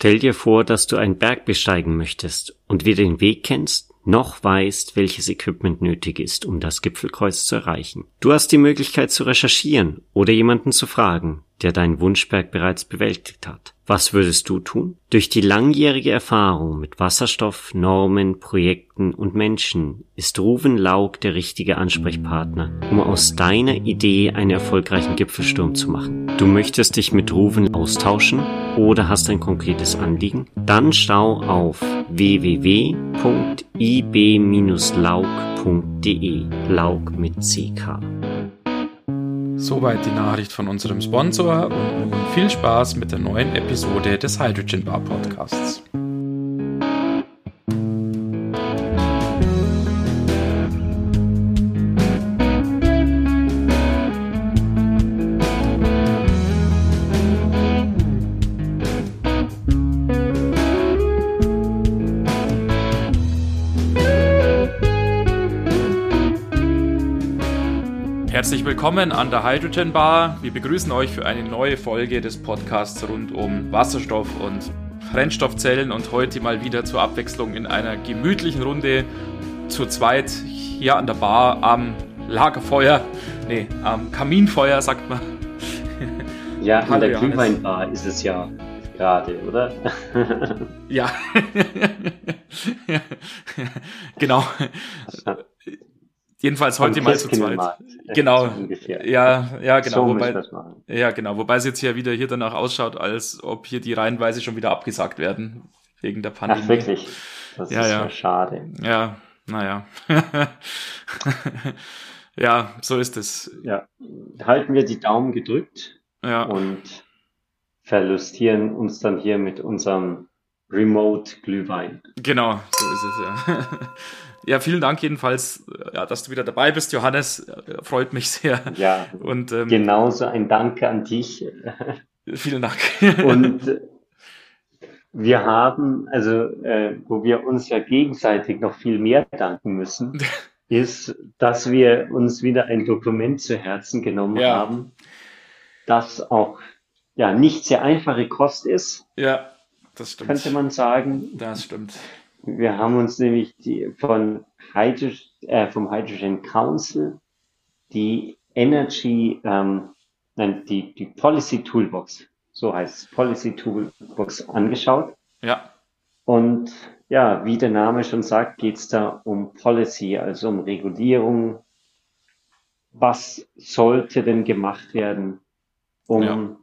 Stell dir vor, dass du einen Berg besteigen möchtest und weder den Weg kennst, noch weißt, welches Equipment nötig ist, um das Gipfelkreuz zu erreichen. Du hast die Möglichkeit zu recherchieren oder jemanden zu fragen, der deinen Wunschberg bereits bewältigt hat. Was würdest du tun? Durch die langjährige Erfahrung mit Wasserstoff, Normen, Projekten und Menschen ist Ruven Laug der richtige Ansprechpartner, um aus deiner Idee einen erfolgreichen Gipfelsturm zu machen. Du möchtest dich mit Ruven austauschen oder hast ein konkretes Anliegen? Dann schau auf www.ib-laug.de Laug mit CK. Soweit die Nachricht von unserem Sponsor und nun viel Spaß mit der neuen Episode des Hydrogen Bar Podcasts. Herzlich willkommen an der Hydrogen Bar. Wir begrüßen euch für eine neue Folge des Podcasts rund um Wasserstoff und Brennstoffzellen und heute mal wieder zur Abwechslung in einer gemütlichen Runde zu zweit hier an der Bar am Lagerfeuer, nee, am Kaminfeuer, sagt man. Ja, an der Glühweinbar ist es ja gerade, oder? ja. genau. Jedenfalls heute mal zu zweit. Genau. Ja, ja, genau. So wobei, ja, genau. Wobei es jetzt ja wieder hier danach ausschaut, als ob hier die Reihenweise schon wieder abgesagt werden. Wegen der Pandemie. Ach, wirklich? Das ja, ist ja schade. Ja, naja. ja, so ist es. Ja. Halten wir die Daumen gedrückt. Ja. Und verlustieren uns dann hier mit unserem Remote Glühwein. Genau, so ist es ja. Ja, vielen Dank jedenfalls, ja, dass du wieder dabei bist, Johannes. Freut mich sehr. Ja, und ähm, genauso ein Danke an dich. Vielen Dank. und wir haben, also äh, wo wir uns ja gegenseitig noch viel mehr danken müssen, ist, dass wir uns wieder ein Dokument zu Herzen genommen ja. haben, das auch ja nicht sehr einfache Kost ist. Ja, das stimmt. Könnte man sagen. Das stimmt. Wir haben uns nämlich die, von Hydrogen, äh, vom Hydrogen Council die Energy, ähm, nein, die, die Policy Toolbox, so heißt es, Policy Toolbox angeschaut. Ja. Und ja, wie der Name schon sagt, geht es da um Policy, also um Regulierung. Was sollte denn gemacht werden, um ja.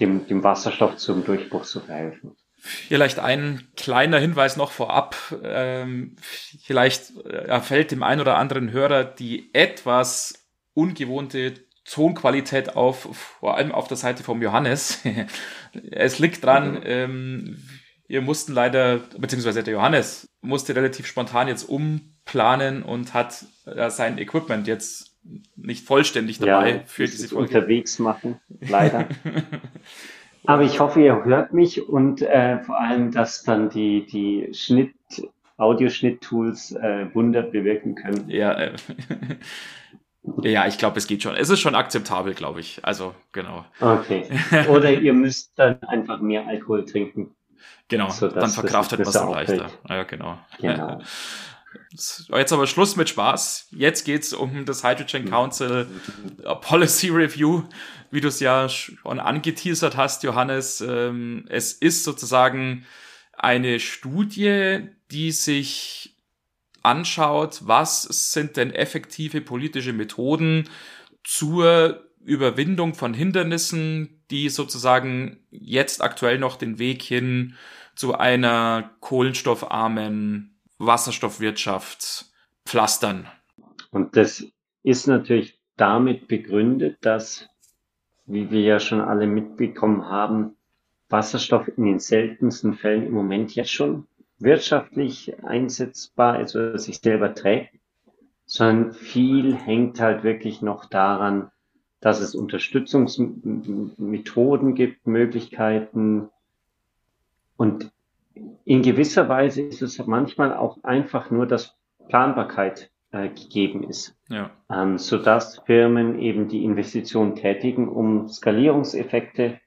dem, dem Wasserstoff zum Durchbruch zu verhelfen? Vielleicht ein kleiner Hinweis noch vorab. Ähm, vielleicht erfällt äh, dem einen oder anderen Hörer die etwas ungewohnte Tonqualität auf, vor allem auf der Seite vom Johannes. es liegt dran, mhm. ähm, wir mussten leider, beziehungsweise der Johannes musste relativ spontan jetzt umplanen und hat äh, sein Equipment jetzt nicht vollständig dabei ja, für diese Folge. Unterwegs machen, leider. Aber ich hoffe, ihr hört mich und äh, vor allem, dass dann die, die Schnitt, Audioschnitt-Tools äh, Wunder bewirken können. Ja, äh, ja, ich glaube, es geht schon. Es ist schon akzeptabel, glaube ich. Also, genau. Okay. Oder ihr müsst dann einfach mehr Alkohol trinken. Genau, dann verkraftet man es leichter. Ja, genau. genau. Jetzt aber Schluss mit Spaß. Jetzt geht's um das Hydrogen Council Policy Review wie du es ja schon angeteasert hast, Johannes, ähm, es ist sozusagen eine Studie, die sich anschaut, was sind denn effektive politische Methoden zur Überwindung von Hindernissen, die sozusagen jetzt aktuell noch den Weg hin zu einer kohlenstoffarmen Wasserstoffwirtschaft pflastern. Und das ist natürlich damit begründet, dass wie wir ja schon alle mitbekommen haben, Wasserstoff in den seltensten Fällen im Moment jetzt schon wirtschaftlich einsetzbar ist oder sich selber trägt, sondern viel hängt halt wirklich noch daran, dass es Unterstützungsmethoden gibt, Möglichkeiten und in gewisser Weise ist es manchmal auch einfach nur, dass Planbarkeit äh, gegeben ist. Ja. Ähm, sodass Firmen eben die Investition tätigen, um Skalierungseffekte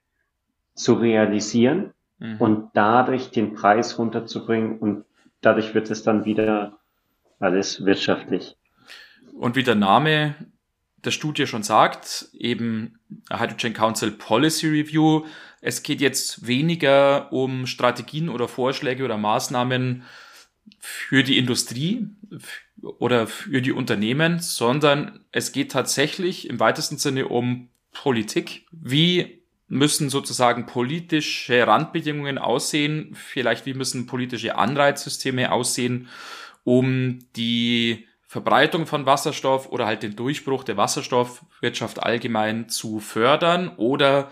zu realisieren mhm. und dadurch den Preis runterzubringen und dadurch wird es dann wieder alles wirtschaftlich. Und wie der Name der Studie schon sagt, eben Hydrogen Council Policy Review, es geht jetzt weniger um Strategien oder Vorschläge oder Maßnahmen für die Industrie oder für die Unternehmen, sondern es geht tatsächlich im weitesten Sinne um Politik. Wie müssen sozusagen politische Randbedingungen aussehen? Vielleicht wie müssen politische Anreizsysteme aussehen, um die Verbreitung von Wasserstoff oder halt den Durchbruch der Wasserstoffwirtschaft allgemein zu fördern oder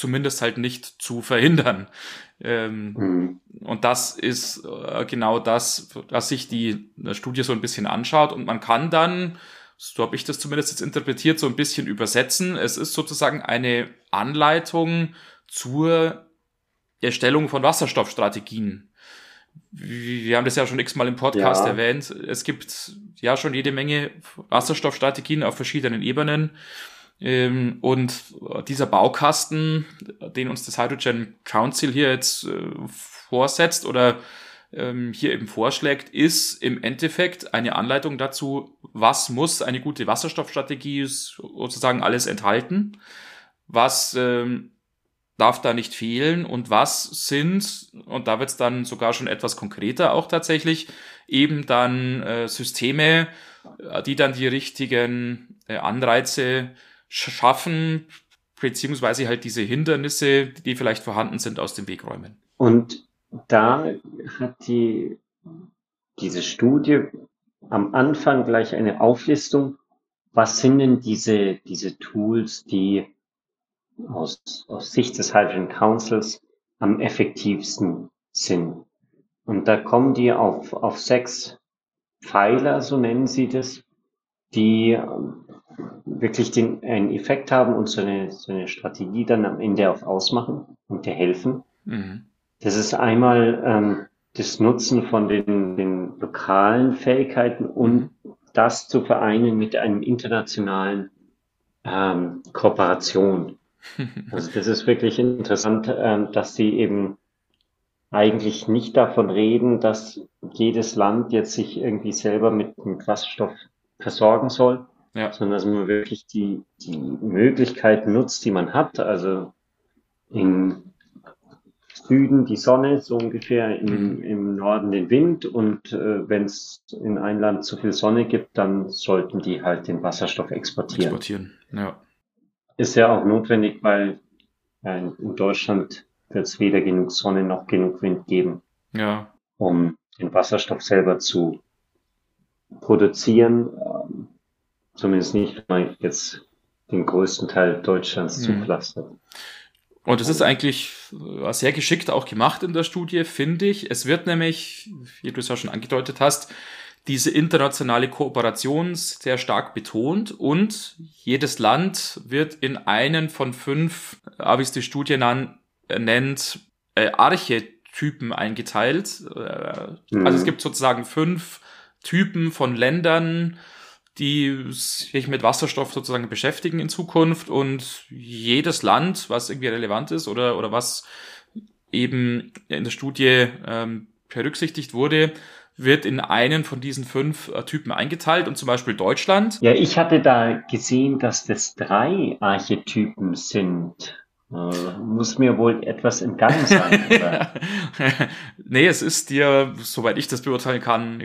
zumindest halt nicht zu verhindern. Ähm, mhm. Und das ist äh, genau das, was sich die Studie so ein bisschen anschaut. Und man kann dann, so habe ich das zumindest jetzt interpretiert, so ein bisschen übersetzen. Es ist sozusagen eine Anleitung zur Erstellung von Wasserstoffstrategien wir haben das ja schon x-mal im Podcast ja. erwähnt. Es gibt ja schon jede Menge Wasserstoffstrategien auf verschiedenen Ebenen. Ähm, und dieser Baukasten, den uns das Hydrogen Council hier jetzt äh, vorsetzt oder ähm, hier eben vorschlägt, ist im Endeffekt eine Anleitung dazu, was muss eine gute Wasserstoffstrategie sozusagen alles enthalten, was ähm, darf da nicht fehlen und was sind, und da wird es dann sogar schon etwas konkreter auch tatsächlich, eben dann äh, Systeme, äh, die dann die richtigen äh, Anreize schaffen, beziehungsweise halt diese Hindernisse, die vielleicht vorhanden sind, aus dem Weg räumen. Und da hat die, diese Studie am Anfang gleich eine Auflistung, was sind denn diese, diese Tools, die aus, aus Sicht des Hydrogen Councils am effektivsten sind. Und da kommen die auf, auf sechs Pfeiler, so nennen sie das, die ähm, wirklich den, einen Effekt haben und so eine, so eine Strategie dann am Ende auch ausmachen und dir helfen. Mhm. Das ist einmal ähm, das Nutzen von den, den lokalen Fähigkeiten und das zu vereinen mit einem internationalen ähm, Kooperation. Also das ist wirklich interessant, ähm, dass sie eben eigentlich nicht davon reden, dass jedes Land jetzt sich irgendwie selber mit, mit Wasserstoff versorgen soll, ja. sondern dass man wirklich die, die Möglichkeiten nutzt, die man hat. Also im Süden die Sonne, so ungefähr im, mhm. im Norden den Wind und äh, wenn es in ein Land zu viel Sonne gibt, dann sollten die halt den Wasserstoff exportieren. Exportieren, ja ist ja auch notwendig, weil ja, in Deutschland wird es weder genug Sonne noch genug Wind geben, ja. um den Wasserstoff selber zu produzieren. Ähm, zumindest nicht, wenn man jetzt den größten Teil Deutschlands mhm. zupflastert. Und es ist eigentlich äh, sehr geschickt auch gemacht in der Studie, finde ich. Es wird nämlich, wie du es ja schon angedeutet hast, diese internationale Kooperation sehr stark betont und jedes Land wird in einen von fünf, äh, wie es die Studie nennt, äh, Archetypen eingeteilt. Äh, mhm. Also es gibt sozusagen fünf Typen von Ländern, die sich mit Wasserstoff sozusagen beschäftigen in Zukunft und jedes Land, was irgendwie relevant ist oder, oder was eben in der Studie ähm, berücksichtigt wurde, wird in einen von diesen fünf äh, Typen eingeteilt und zum Beispiel Deutschland. Ja, ich hatte da gesehen, dass das drei Archetypen sind. Äh, muss mir wohl etwas entgangen sein. Oder? nee, es ist dir, soweit ich das beurteilen kann,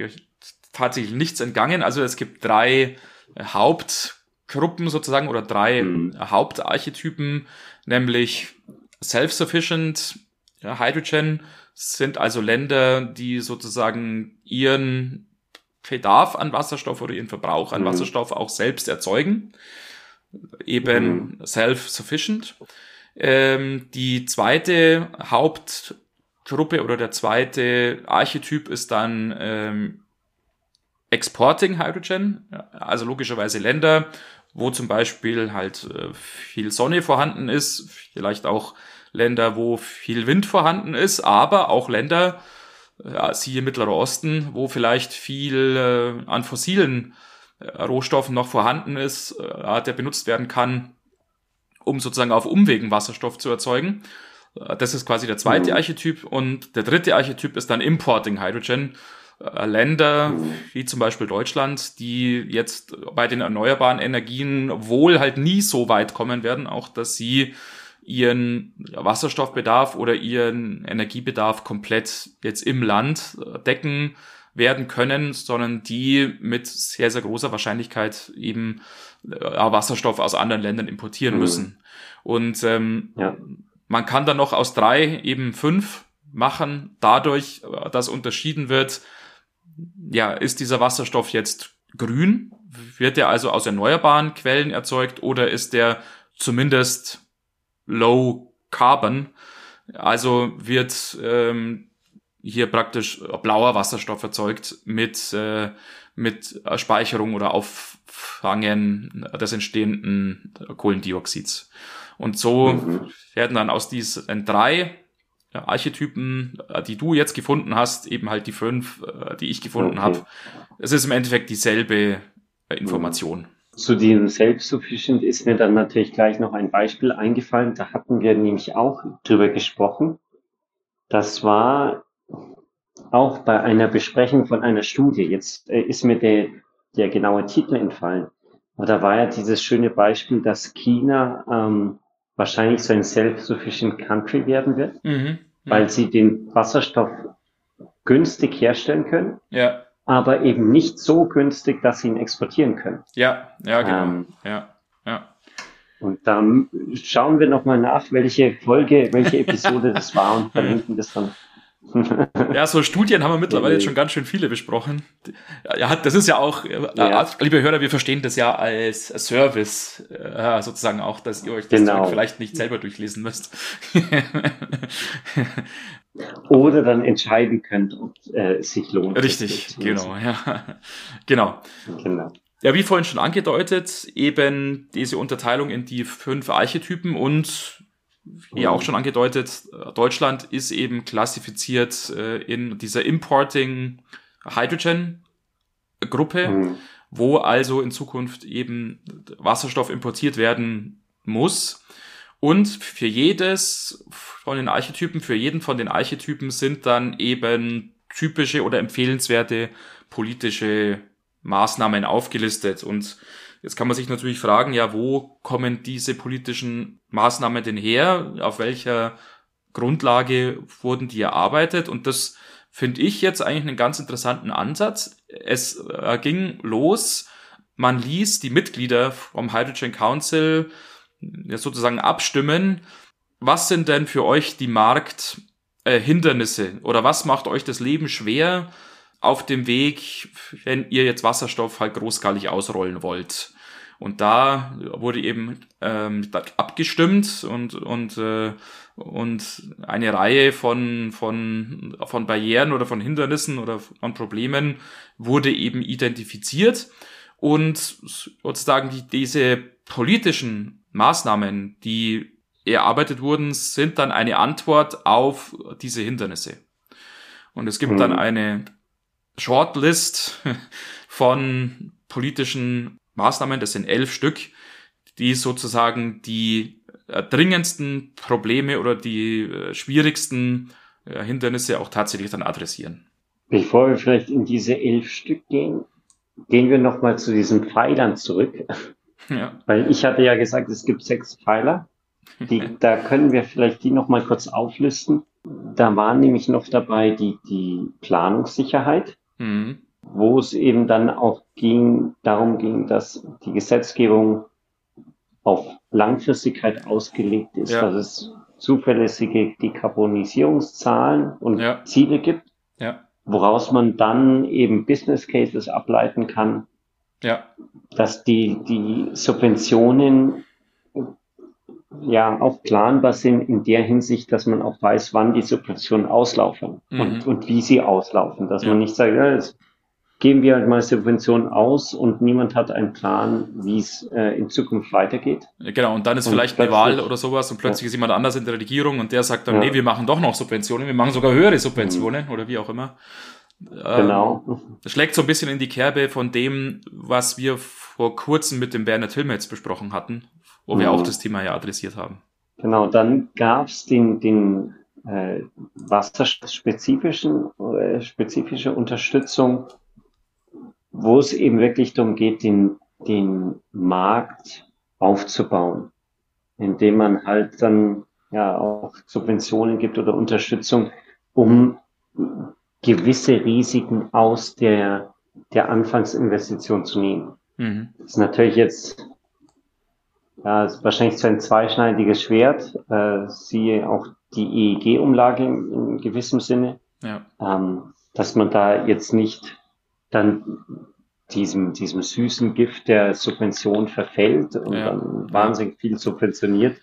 tatsächlich nichts entgangen. Also es gibt drei Hauptgruppen sozusagen oder drei mhm. Hauptarchetypen, nämlich Self-Sufficient, ja, Hydrogen, sind also Länder, die sozusagen ihren Bedarf an Wasserstoff oder ihren Verbrauch an mhm. Wasserstoff auch selbst erzeugen. Eben mhm. self-sufficient. Ähm, die zweite Hauptgruppe oder der zweite Archetyp ist dann ähm, Exporting Hydrogen, also logischerweise Länder, wo zum Beispiel halt äh, viel Sonne vorhanden ist, vielleicht auch Länder, wo viel Wind vorhanden ist, aber auch Länder, ja, siehe Mittlerer Osten, wo vielleicht viel äh, an fossilen äh, Rohstoffen noch vorhanden ist, äh, der benutzt werden kann, um sozusagen auf Umwegen Wasserstoff zu erzeugen. Das ist quasi der zweite mhm. Archetyp. Und der dritte Archetyp ist dann Importing Hydrogen. Äh, Länder wie zum Beispiel Deutschland, die jetzt bei den erneuerbaren Energien wohl halt nie so weit kommen werden, auch dass sie ihren Wasserstoffbedarf oder ihren Energiebedarf komplett jetzt im Land decken werden können, sondern die mit sehr, sehr großer Wahrscheinlichkeit eben äh, Wasserstoff aus anderen Ländern importieren mhm. müssen. Und ähm, ja. man kann dann noch aus drei eben fünf machen, dadurch, äh, dass unterschieden wird, ja, ist dieser Wasserstoff jetzt grün? Wird er also aus erneuerbaren Quellen erzeugt oder ist der zumindest low carbon? Also wird ähm, hier praktisch blauer Wasserstoff erzeugt mit, äh, mit Speicherung oder Auffangen des entstehenden Kohlendioxids. Und so mhm. werden dann aus diesen drei Archetypen, äh, die du jetzt gefunden hast, eben halt die fünf, äh, die ich gefunden okay. habe. Es ist im Endeffekt dieselbe äh, Information. Zu diesem Self-Sufficient ist mir dann natürlich gleich noch ein Beispiel eingefallen. Da hatten wir nämlich auch drüber gesprochen. Das war auch bei einer Besprechung von einer Studie. Jetzt ist mir der, der genaue Titel entfallen. Aber da war ja dieses schöne Beispiel, dass China ähm, wahrscheinlich so ein self-sufficient country werden wird, mhm. weil sie den Wasserstoff günstig herstellen können, ja. aber eben nicht so günstig, dass sie ihn exportieren können. Ja, ja, genau. Ähm, ja, ja. Und dann schauen wir nochmal nach, welche Folge, welche Episode das war und verlinken das dann ja, so Studien haben wir mittlerweile jetzt schon ganz schön viele besprochen. Ja, das ist ja auch, äh, ja. liebe Hörer, wir verstehen das ja als Service, äh, sozusagen auch, dass ihr euch das genau. vielleicht nicht selber durchlesen müsst. Oder dann entscheiden könnt, ob äh, es sich lohnt. Richtig, genau, ja. Genau. Genau. Ja, wie vorhin schon angedeutet, eben diese Unterteilung in die fünf Archetypen und wie auch schon angedeutet, Deutschland ist eben klassifiziert äh, in dieser Importing Hydrogen Gruppe, mhm. wo also in Zukunft eben Wasserstoff importiert werden muss. Und für jedes von den Archetypen, für jeden von den Archetypen sind dann eben typische oder empfehlenswerte politische Maßnahmen aufgelistet. Und Jetzt kann man sich natürlich fragen, ja, wo kommen diese politischen Maßnahmen denn her? Auf welcher Grundlage wurden die erarbeitet? Und das finde ich jetzt eigentlich einen ganz interessanten Ansatz. Es äh, ging los, man ließ die Mitglieder vom Hydrogen Council ja, sozusagen abstimmen, was sind denn für euch die Markthindernisse äh, oder was macht euch das Leben schwer auf dem Weg, wenn ihr jetzt Wasserstoff halt großskalig ausrollen wollt? Und da wurde eben ähm, abgestimmt und, und, äh, und eine Reihe von, von, von Barrieren oder von Hindernissen oder von Problemen wurde eben identifiziert. Und sozusagen die, diese politischen Maßnahmen, die erarbeitet wurden, sind dann eine Antwort auf diese Hindernisse. Und es gibt mhm. dann eine Shortlist von politischen Maßnahmen, das sind elf Stück, die sozusagen die äh, dringendsten Probleme oder die äh, schwierigsten äh, Hindernisse auch tatsächlich dann adressieren. Bevor wir vielleicht in diese elf Stück gehen, gehen wir nochmal zu diesen Pfeilern zurück. Ja. Weil ich hatte ja gesagt, es gibt sechs Pfeiler. Die, da können wir vielleicht die nochmal kurz auflisten. Da war nämlich noch dabei die, die Planungssicherheit. Mhm wo es eben dann auch ging, darum ging, dass die Gesetzgebung auf Langfristigkeit ausgelegt ist, ja. dass es zuverlässige Dekarbonisierungszahlen und ja. Ziele gibt, ja. woraus man dann eben Business Cases ableiten kann, dass die, die Subventionen ja auch planbar sind in der Hinsicht, dass man auch weiß, wann die Subventionen auslaufen mhm. und, und wie sie auslaufen, dass man nicht sagt, ja, geben wir halt mal Subventionen aus und niemand hat einen Plan, wie es äh, in Zukunft weitergeht. Genau, und dann ist und vielleicht eine Wahl oder sowas und plötzlich ja. ist jemand anders in der Regierung und der sagt dann, ja. nee, wir machen doch noch Subventionen, wir machen sogar höhere Subventionen mhm. oder wie auch immer. Genau. das schlägt so ein bisschen in die Kerbe von dem, was wir vor kurzem mit dem Bernhard Hilmer jetzt besprochen hatten, wo mhm. wir auch das Thema ja adressiert haben. Genau, dann gab es den, den äh, wasserspezifischen äh, spezifische Unterstützung, wo es eben wirklich darum geht, den, den Markt aufzubauen, indem man halt dann ja auch Subventionen gibt oder Unterstützung, um gewisse Risiken aus der, der Anfangsinvestition zu nehmen. Mhm. Das ist natürlich jetzt ja, ist wahrscheinlich so ein zweischneidiges Schwert. Äh, siehe auch die EEG-Umlage in, in, gewissem Sinne. Ja. Ähm, dass man da jetzt nicht dann diesem, diesem süßen Gift der Subvention verfällt und ja. dann wahnsinnig viel subventioniert.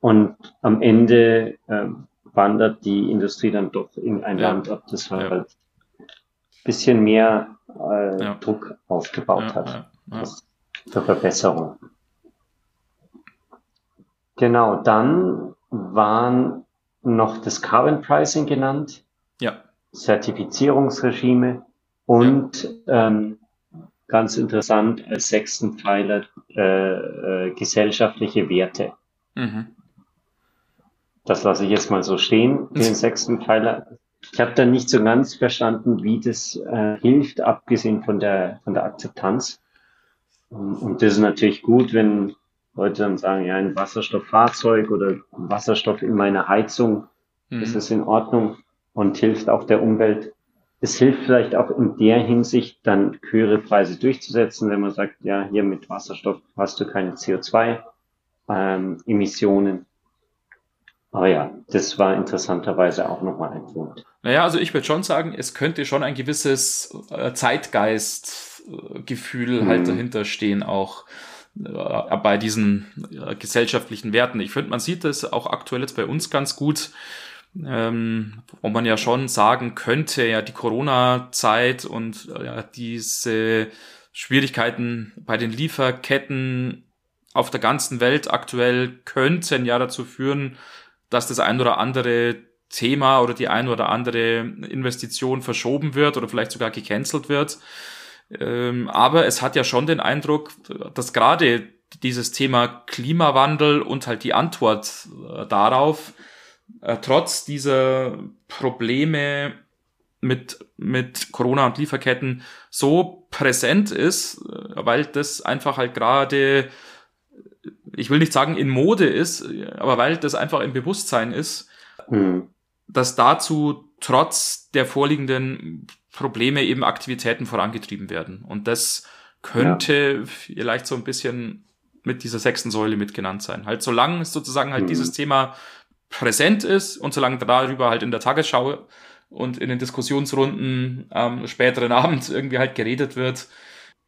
Und am Ende äh, wandert die Industrie dann doch in ein ja. Land ab, das halt ein bisschen mehr äh, Druck aufgebaut hat. Zur Verbesserung. Genau, dann waren noch das Carbon Pricing genannt. Ja. Zertifizierungsregime und ja. ähm, ganz interessant als sechsten Pfeiler äh, äh, gesellschaftliche Werte. Mhm. Das lasse ich jetzt mal so stehen, den sechsten Pfeiler. Ich habe da nicht so ganz verstanden, wie das äh, hilft, abgesehen von der von der Akzeptanz. Und das ist natürlich gut, wenn Leute dann sagen, ja, ein Wasserstofffahrzeug oder Wasserstoff in meiner Heizung, mhm. das ist in Ordnung und hilft auch der Umwelt. Es hilft vielleicht auch in der Hinsicht, dann höhere Preise durchzusetzen, wenn man sagt, ja, hier mit Wasserstoff hast du keine CO2-Emissionen. Ähm, aber ja, das war interessanterweise auch nochmal ein Punkt. Naja, also ich würde schon sagen, es könnte schon ein gewisses äh, Zeitgeistgefühl mhm. halt dahinter stehen auch äh, bei diesen äh, gesellschaftlichen Werten. Ich finde, man sieht das auch aktuell jetzt bei uns ganz gut, ähm, wo man ja schon sagen könnte, ja, die Corona-Zeit und äh, ja, diese Schwierigkeiten bei den Lieferketten auf der ganzen Welt aktuell könnten ja dazu führen, dass das ein oder andere Thema oder die ein oder andere Investition verschoben wird oder vielleicht sogar gecancelt wird. Ähm, aber es hat ja schon den Eindruck, dass gerade dieses Thema Klimawandel und halt die Antwort äh, darauf, äh, trotz dieser Probleme mit, mit Corona und Lieferketten so präsent ist, äh, weil das einfach halt gerade, ich will nicht sagen in Mode ist, aber weil das einfach im Bewusstsein ist, mhm. dass dazu trotz der vorliegenden Probleme eben Aktivitäten vorangetrieben werden. Und das könnte ja. vielleicht so ein bisschen mit dieser sechsten Säule mitgenannt sein. Halt solange sozusagen halt mhm. dieses Thema präsent ist und solange darüber halt in der Tagesschau und in den Diskussionsrunden am späteren Abend irgendwie halt geredet wird,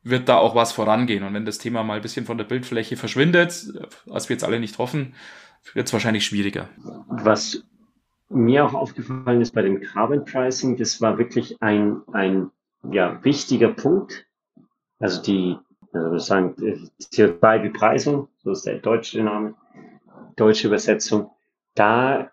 wird da auch was vorangehen. Und wenn das Thema mal ein bisschen von der Bildfläche verschwindet, was wir jetzt alle nicht hoffen, wird es wahrscheinlich schwieriger. Was mir auch aufgefallen ist bei dem Carbon Pricing, das war wirklich ein, ein ja, wichtiger Punkt. Also die, also sagen, CO2-Bepreisung, so ist der deutsche Name, deutsche Übersetzung. Da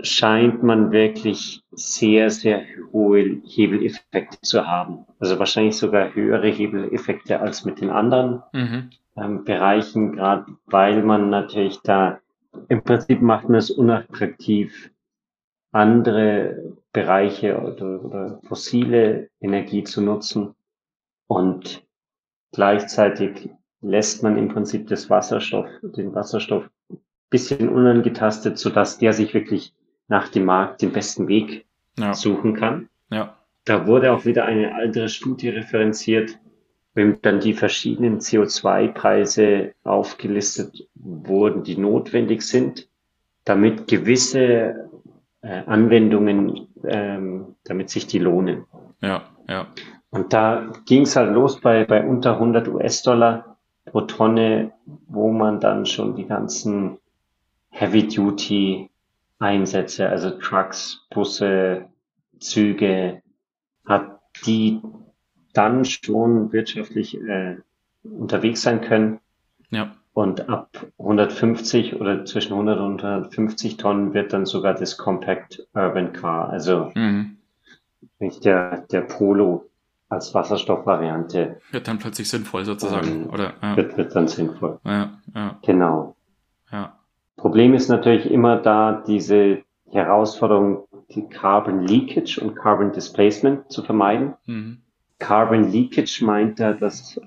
scheint man wirklich sehr, sehr hohe Hebeleffekte zu haben. Also wahrscheinlich sogar höhere Hebeleffekte als mit den anderen mhm. ähm, Bereichen, gerade weil man natürlich da im Prinzip macht man es unattraktiv, andere Bereiche oder, oder fossile Energie zu nutzen. Und gleichzeitig lässt man im Prinzip das Wasserstoff, den Wasserstoff bisschen unangetastet, sodass der sich wirklich nach dem Markt den besten Weg ja. suchen kann. Ja. Da wurde auch wieder eine andere Studie referenziert, wenn dann die verschiedenen CO2-Preise aufgelistet wurden, die notwendig sind, damit gewisse äh, Anwendungen, ähm, damit sich die lohnen. Ja, ja. Und da ging es halt los bei, bei unter 100 US-Dollar pro Tonne, wo man dann schon die ganzen Heavy-Duty-Einsätze, also Trucks, Busse, Züge, hat, die dann schon wirtschaftlich äh, unterwegs sein können. Ja. Und ab 150 oder zwischen 100 und 150 Tonnen wird dann sogar das Compact Urban Car, also mhm. der, der Polo als Wasserstoffvariante. Wird dann plötzlich sinnvoll sozusagen, ähm, oder? Ja. Wird, wird dann sinnvoll. Ja, ja. Genau. Ja. Problem ist natürlich immer da diese Herausforderung, die Carbon Leakage und Carbon Displacement zu vermeiden. Mhm. Carbon Leakage meint ja, dass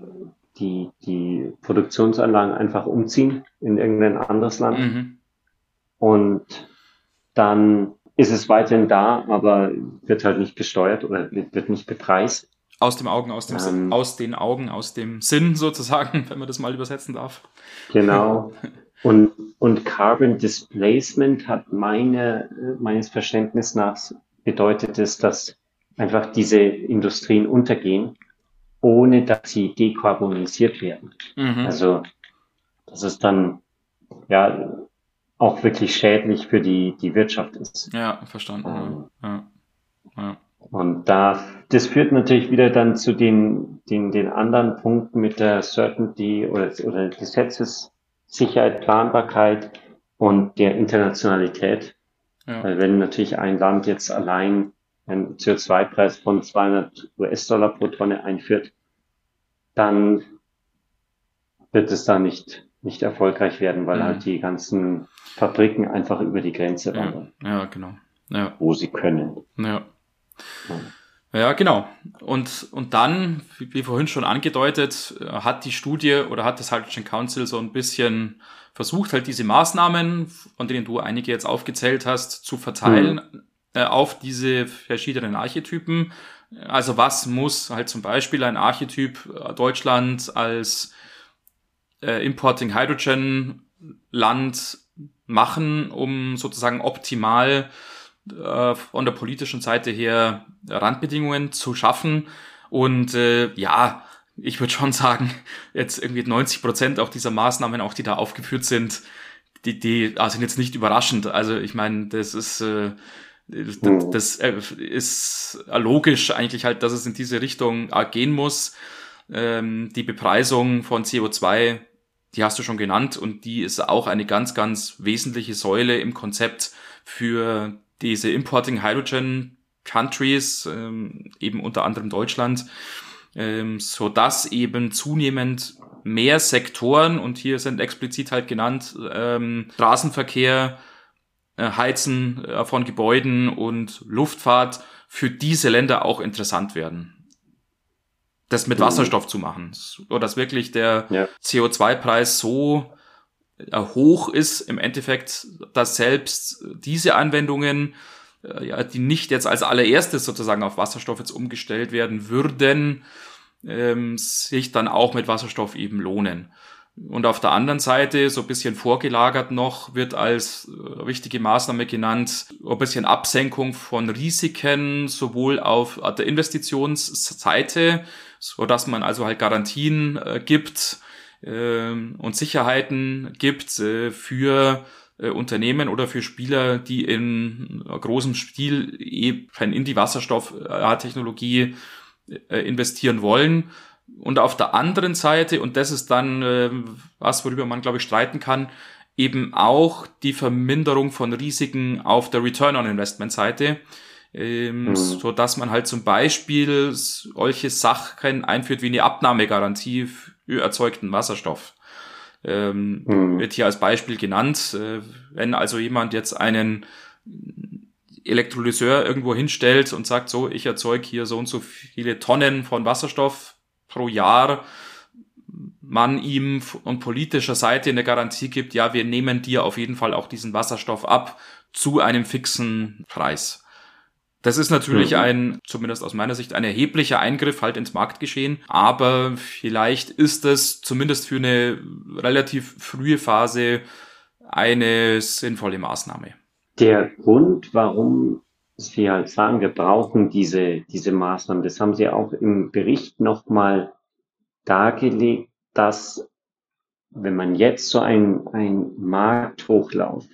die, die Produktionsanlagen einfach umziehen in irgendein anderes Land. Mhm. Und dann ist es weiterhin da, aber wird halt nicht gesteuert oder wird nicht bepreist. Aus dem Augen, aus dem ähm, aus den Augen, aus dem Sinn sozusagen, wenn man das mal übersetzen darf. Genau. Und, und Carbon Displacement hat meine, meines Verständnisses nach bedeutet es, dass einfach diese Industrien untergehen, ohne dass sie dekarbonisiert werden. Mhm. Also, das ist dann, ja, auch wirklich schädlich für die, die Wirtschaft ist. Ja, verstanden. Ähm, ja. Ja. Und da, das führt natürlich wieder dann zu den, den, den anderen Punkten mit der Certainty oder, oder Gesetzessicherheit, Planbarkeit und der Internationalität. Ja. Weil wenn natürlich ein Land jetzt allein einen CO2-Preis von 200 US-Dollar pro Tonne einführt, dann wird es da nicht, nicht erfolgreich werden, weil mhm. halt die ganzen Fabriken einfach über die Grenze wandern. Ja, ja genau. Ja. Wo sie können. Ja. Ja, genau. Und, und dann, wie, vorhin schon angedeutet, hat die Studie oder hat das Hydrogen Council so ein bisschen versucht, halt diese Maßnahmen, von denen du einige jetzt aufgezählt hast, zu verteilen mhm. äh, auf diese verschiedenen Archetypen. Also was muss halt zum Beispiel ein Archetyp äh, Deutschland als äh, Importing Hydrogen Land machen, um sozusagen optimal äh, von der politischen Seite her Randbedingungen zu schaffen. Und äh, ja, ich würde schon sagen, jetzt irgendwie 90 Prozent auch dieser Maßnahmen, auch die da aufgeführt sind, die, die ah, sind jetzt nicht überraschend. Also ich meine, das ist äh, das, mhm. das ist logisch eigentlich halt, dass es in diese Richtung gehen muss. Ähm, die Bepreisung von CO2 die hast du schon genannt und die ist auch eine ganz, ganz wesentliche Säule im Konzept für diese Importing Hydrogen Countries, ähm, eben unter anderem Deutschland, ähm, so dass eben zunehmend mehr Sektoren und hier sind explizit halt genannt ähm, Straßenverkehr, äh, Heizen äh, von Gebäuden und Luftfahrt für diese Länder auch interessant werden das mit mhm. Wasserstoff zu machen. Oder dass wirklich der ja. CO2-Preis so hoch ist im Endeffekt, dass selbst diese Anwendungen, äh, ja, die nicht jetzt als allererstes sozusagen auf Wasserstoff jetzt umgestellt werden würden, ähm, sich dann auch mit Wasserstoff eben lohnen. Und auf der anderen Seite, so ein bisschen vorgelagert noch, wird als äh, wichtige Maßnahme genannt, ein bisschen Absenkung von Risiken, sowohl auf der Investitionsseite, so dass man also halt Garantien äh, gibt äh, und Sicherheiten gibt äh, für äh, Unternehmen oder für Spieler, die in großem Stil eben in die Wasserstofftechnologie äh, investieren wollen. Und auf der anderen Seite, und das ist dann was, worüber man, glaube ich, streiten kann, eben auch die Verminderung von Risiken auf der Return on Investment Seite ähm, mhm. so dass man halt zum Beispiel solche Sachen einführt wie eine Abnahmegarantie erzeugten Wasserstoff. Ähm, mhm. Wird hier als Beispiel genannt, äh, wenn also jemand jetzt einen Elektrolyseur irgendwo hinstellt und sagt, so, ich erzeuge hier so und so viele Tonnen von Wasserstoff pro Jahr, man ihm von politischer Seite eine Garantie gibt, ja, wir nehmen dir auf jeden Fall auch diesen Wasserstoff ab zu einem fixen Preis. Das ist natürlich mhm. ein, zumindest aus meiner Sicht, ein erheblicher Eingriff halt ins Marktgeschehen. Aber vielleicht ist es zumindest für eine relativ frühe Phase eine sinnvolle Maßnahme. Der Grund, warum Sie halt sagen, wir brauchen diese, diese Maßnahmen, das haben Sie auch im Bericht nochmal dargelegt, dass wenn man jetzt so ein, ein Markthochlauf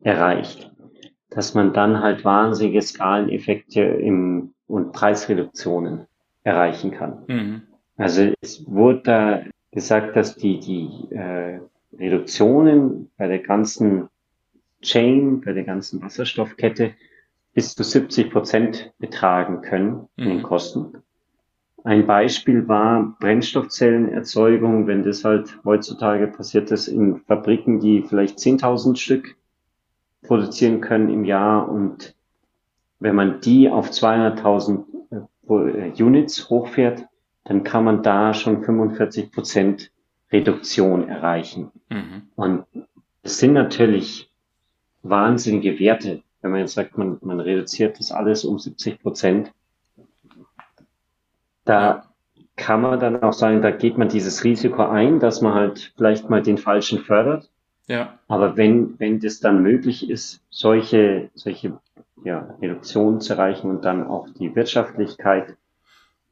erreicht, dass man dann halt wahnsinnige Skaleneffekte im, und Preisreduktionen erreichen kann. Mhm. Also es wurde da gesagt, dass die, die äh, Reduktionen bei der ganzen Chain, bei der ganzen Wasserstoffkette bis zu 70 Prozent betragen können mhm. in den Kosten. ein Beispiel war Brennstoffzellenerzeugung, wenn das halt heutzutage passiert ist in Fabriken, die vielleicht 10.000 Stück produzieren können im Jahr und wenn man die auf 200.000 äh, Units hochfährt, dann kann man da schon 45 Prozent Reduktion erreichen. Mhm. Und es sind natürlich wahnsinnige Werte, wenn man jetzt sagt, man, man reduziert das alles um 70 Prozent. Da kann man dann auch sagen, da geht man dieses Risiko ein, dass man halt vielleicht mal den Falschen fördert. Ja. Aber wenn, wenn das dann möglich ist, solche, solche ja, Reduktionen zu erreichen und dann auch die Wirtschaftlichkeit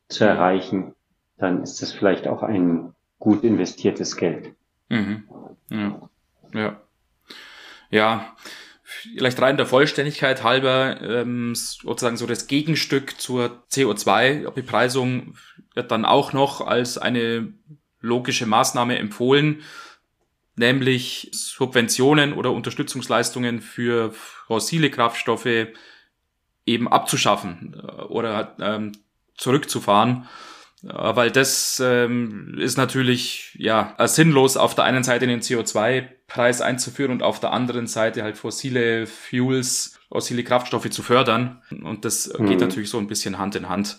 zu erreichen, dann ist das vielleicht auch ein gut investiertes Geld. Mhm. Ja. ja. Ja, vielleicht rein der Vollständigkeit halber, ähm, sozusagen so das Gegenstück zur CO2-Bepreisung wird dann auch noch als eine logische Maßnahme empfohlen, nämlich Subventionen oder Unterstützungsleistungen für fossile Kraftstoffe eben abzuschaffen äh, oder ähm, zurückzufahren äh, weil das ähm, ist natürlich ja sinnlos, auf der einen Seite den CO2-Preis einzuführen und auf der anderen Seite halt fossile Fuels, fossile Kraftstoffe zu fördern. Und das mhm. geht natürlich so ein bisschen Hand in Hand.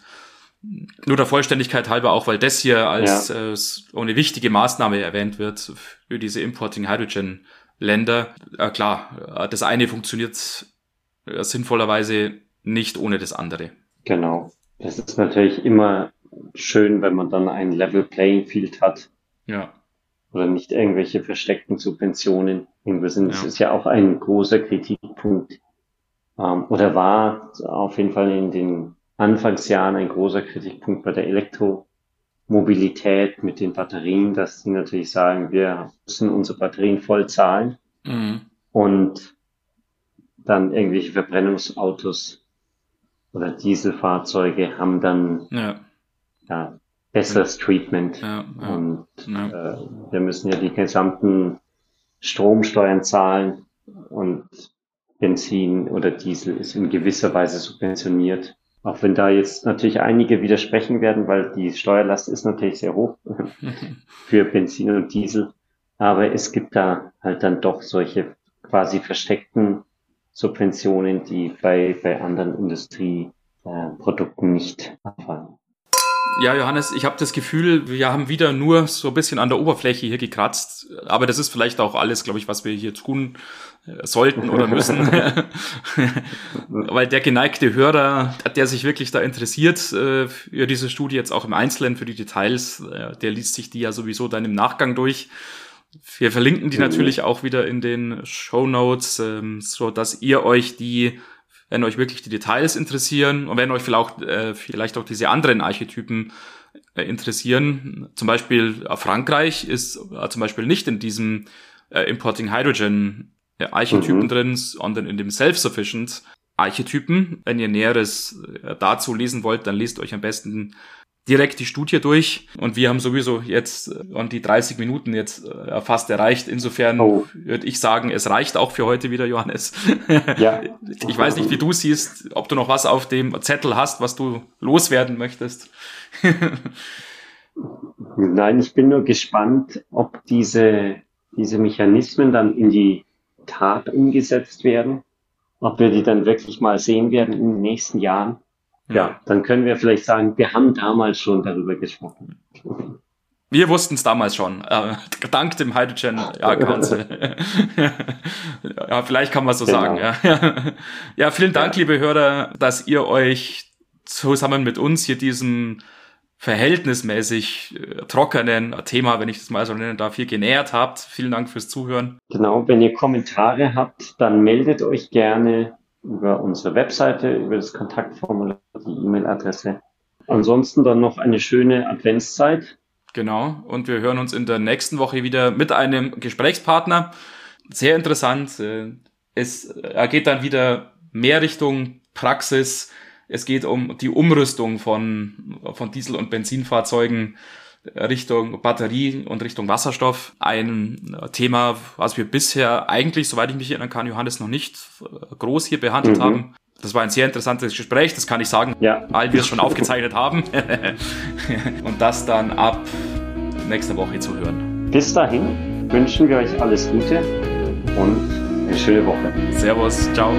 Nur der Vollständigkeit halber auch, weil das hier als ja. äh, eine wichtige Maßnahme erwähnt wird für diese Importing Hydrogen Länder. Äh, klar, äh, das eine funktioniert äh, sinnvollerweise nicht ohne das andere. Genau. Das ist natürlich immer schön, wenn man dann ein Level Playing Field hat. Ja. Oder nicht irgendwelche versteckten Subventionen. Das ja. ist ja auch ein großer Kritikpunkt. Ähm, oder war auf jeden Fall in den Anfangsjahren ein großer Kritikpunkt bei der Elektromobilität mit den Batterien, dass sie natürlich sagen, wir müssen unsere Batterien voll zahlen. Mhm. Und dann irgendwelche Verbrennungsautos oder Dieselfahrzeuge haben dann ja ja, besseres Treatment. Ja, ja, und ja. Äh, wir müssen ja die gesamten Stromsteuern zahlen und Benzin oder Diesel ist in gewisser Weise subventioniert. Auch wenn da jetzt natürlich einige widersprechen werden, weil die Steuerlast ist natürlich sehr hoch für Benzin und Diesel. Aber es gibt da halt dann doch solche quasi versteckten Subventionen, die bei, bei anderen Industrieprodukten nicht abfallen. Ja, Johannes, ich habe das Gefühl, wir haben wieder nur so ein bisschen an der Oberfläche hier gekratzt. Aber das ist vielleicht auch alles, glaube ich, was wir hier tun sollten oder müssen. Weil der geneigte Hörer, der sich wirklich da interessiert äh, für diese Studie, jetzt auch im Einzelnen für die Details, äh, der liest sich die ja sowieso dann im Nachgang durch. Wir verlinken die mhm. natürlich auch wieder in den Show Notes, ähm, so dass ihr euch die wenn euch wirklich die Details interessieren und wenn euch vielleicht, äh, vielleicht auch diese anderen Archetypen interessieren. Zum Beispiel Frankreich ist zum Beispiel nicht in diesem Importing Hydrogen Archetypen mhm. drin, sondern in dem Self-Sufficient Archetypen. Wenn ihr Näheres äh, dazu lesen wollt, dann lest euch am besten direkt die Studie durch und wir haben sowieso jetzt an die 30 Minuten jetzt äh, fast erreicht. Insofern oh. würde ich sagen, es reicht auch für heute wieder, Johannes. Ja. Ich weiß nicht, wie du siehst, ob du noch was auf dem Zettel hast, was du loswerden möchtest. Nein, ich bin nur gespannt, ob diese, diese Mechanismen dann in die Tat umgesetzt werden, ob wir die dann wirklich mal sehen werden in den nächsten Jahren ja, dann können wir vielleicht sagen, wir haben damals schon darüber gesprochen. Wir wussten es damals schon, äh, dank dem Hydrogen ja, Council. ja, vielleicht kann man so genau. sagen. Ja. ja, vielen Dank, ja. liebe Hörer, dass ihr euch zusammen mit uns hier diesem verhältnismäßig äh, trockenen Thema, wenn ich das mal so nennen darf, hier genähert habt. Vielen Dank fürs Zuhören. Genau, wenn ihr Kommentare habt, dann meldet euch gerne über unsere Webseite, über das Kontaktformular, die E-Mail-Adresse. Ansonsten dann noch eine schöne Adventszeit. Genau. Und wir hören uns in der nächsten Woche wieder mit einem Gesprächspartner. Sehr interessant. Äh, es geht dann wieder mehr Richtung Praxis. Es geht um die Umrüstung von, von Diesel- und Benzinfahrzeugen Richtung Batterie und Richtung Wasserstoff. Ein Thema, was wir bisher eigentlich, soweit ich mich erinnern kann, Johannes noch nicht groß hier behandelt mhm. haben. Das war ein sehr interessantes Gespräch, das kann ich sagen, ja. weil wir es schon aufgezeichnet haben. und das dann ab nächster Woche zu hören. Bis dahin wünschen wir euch alles Gute und eine schöne Woche. Servus, ciao.